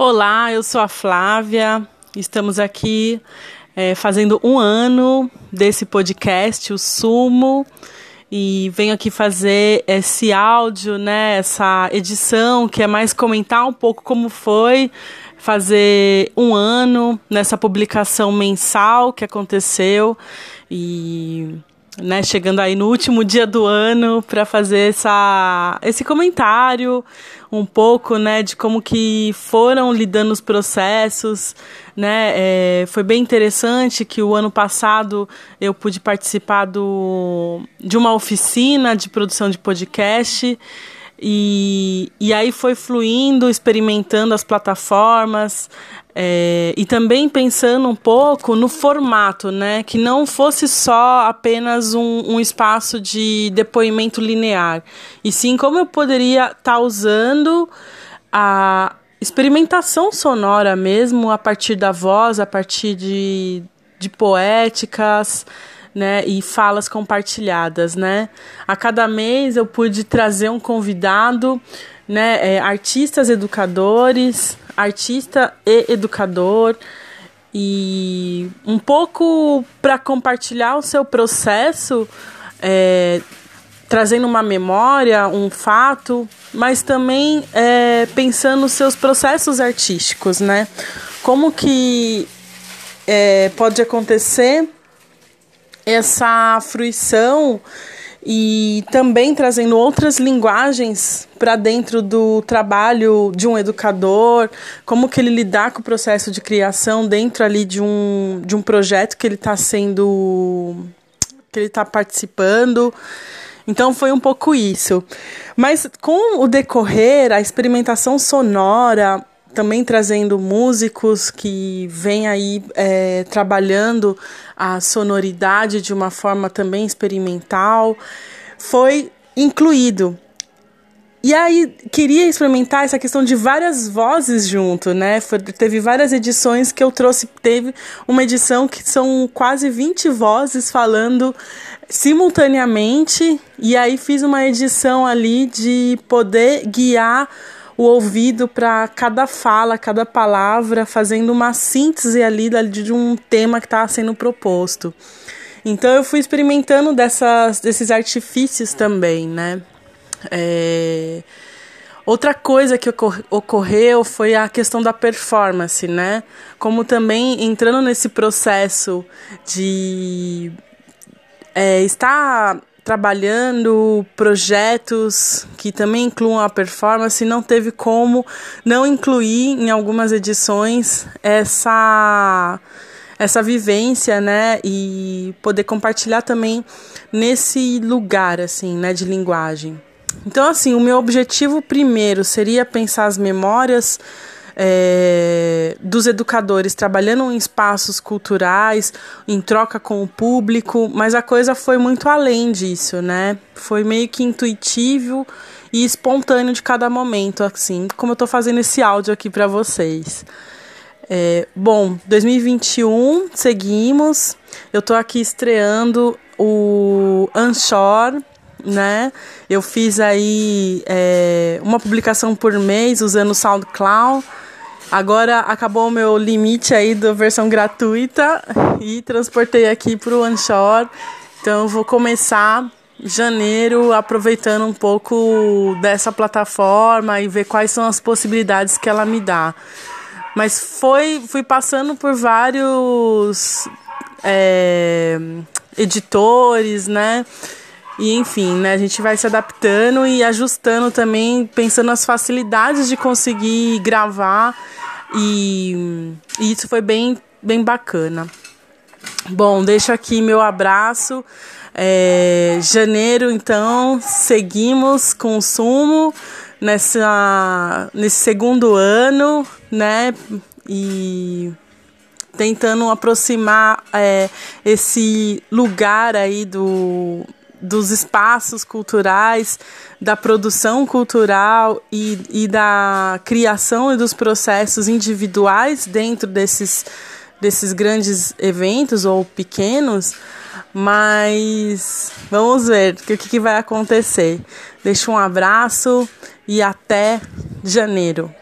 Olá, eu sou a Flávia. Estamos aqui é, fazendo um ano desse podcast, o Sumo, e venho aqui fazer esse áudio, né, essa edição que é mais comentar um pouco como foi fazer um ano nessa publicação mensal que aconteceu e né, chegando aí no último dia do ano para fazer essa, esse comentário um pouco, né, de como que foram lidando os processos, né, é, foi bem interessante que o ano passado eu pude participar do, de uma oficina de produção de podcast e, e aí foi fluindo, experimentando as plataformas é, e também pensando um pouco no formato, né? Que não fosse só apenas um, um espaço de depoimento linear, e sim como eu poderia estar tá usando a experimentação sonora mesmo a partir da voz, a partir de, de poéticas né, e falas compartilhadas, né? A cada mês eu pude trazer um convidado, né, é, artistas educadores, artista e educador, e um pouco para compartilhar o seu processo, é, trazendo uma memória, um fato, mas também é, pensando nos seus processos artísticos, né? Como que é, pode acontecer essa fruição e também trazendo outras linguagens para dentro do trabalho de um educador, como que ele lidar com o processo de criação dentro ali de um, de um projeto que ele está sendo que ele está participando. Então foi um pouco isso. Mas com o decorrer, a experimentação sonora, também trazendo músicos que vêm aí é, trabalhando a sonoridade de uma forma também experimental, foi incluído. E aí queria experimentar essa questão de várias vozes junto, né? Foi, teve várias edições que eu trouxe, teve uma edição que são quase 20 vozes falando simultaneamente, e aí fiz uma edição ali de poder guiar o ouvido para cada fala, cada palavra, fazendo uma síntese ali de um tema que estava sendo proposto. Então eu fui experimentando dessas, desses artifícios também, né? É... Outra coisa que ocorreu foi a questão da performance, né? Como também entrando nesse processo de é, estar trabalhando projetos que também incluam a performance, não teve como não incluir em algumas edições essa essa vivência, né, e poder compartilhar também nesse lugar assim, né, de linguagem. Então, assim, o meu objetivo primeiro seria pensar as memórias é, dos educadores trabalhando em espaços culturais, em troca com o público, mas a coisa foi muito além disso, né? Foi meio que intuitivo e espontâneo de cada momento, assim, como eu estou fazendo esse áudio aqui para vocês. É, bom, 2021, seguimos. Eu estou aqui estreando o Anchor, né? Eu fiz aí é, uma publicação por mês usando o SoundCloud. Agora acabou o meu limite aí da versão gratuita e transportei aqui para o Anchor. Então eu vou começar janeiro aproveitando um pouco dessa plataforma e ver quais são as possibilidades que ela me dá. Mas foi, fui passando por vários é, editores, né? E enfim, né, a gente vai se adaptando e ajustando também, pensando nas facilidades de conseguir gravar e, e isso foi bem, bem bacana. Bom, deixo aqui meu abraço. É, janeiro, então, seguimos com o sumo nessa, nesse segundo ano, né? E tentando aproximar é, esse lugar aí do, dos espaços culturais, da produção cultural e, e da criação e dos processos individuais dentro desses, desses grandes eventos ou pequenos, mas vamos ver o que, que vai acontecer. Deixo um abraço e até janeiro.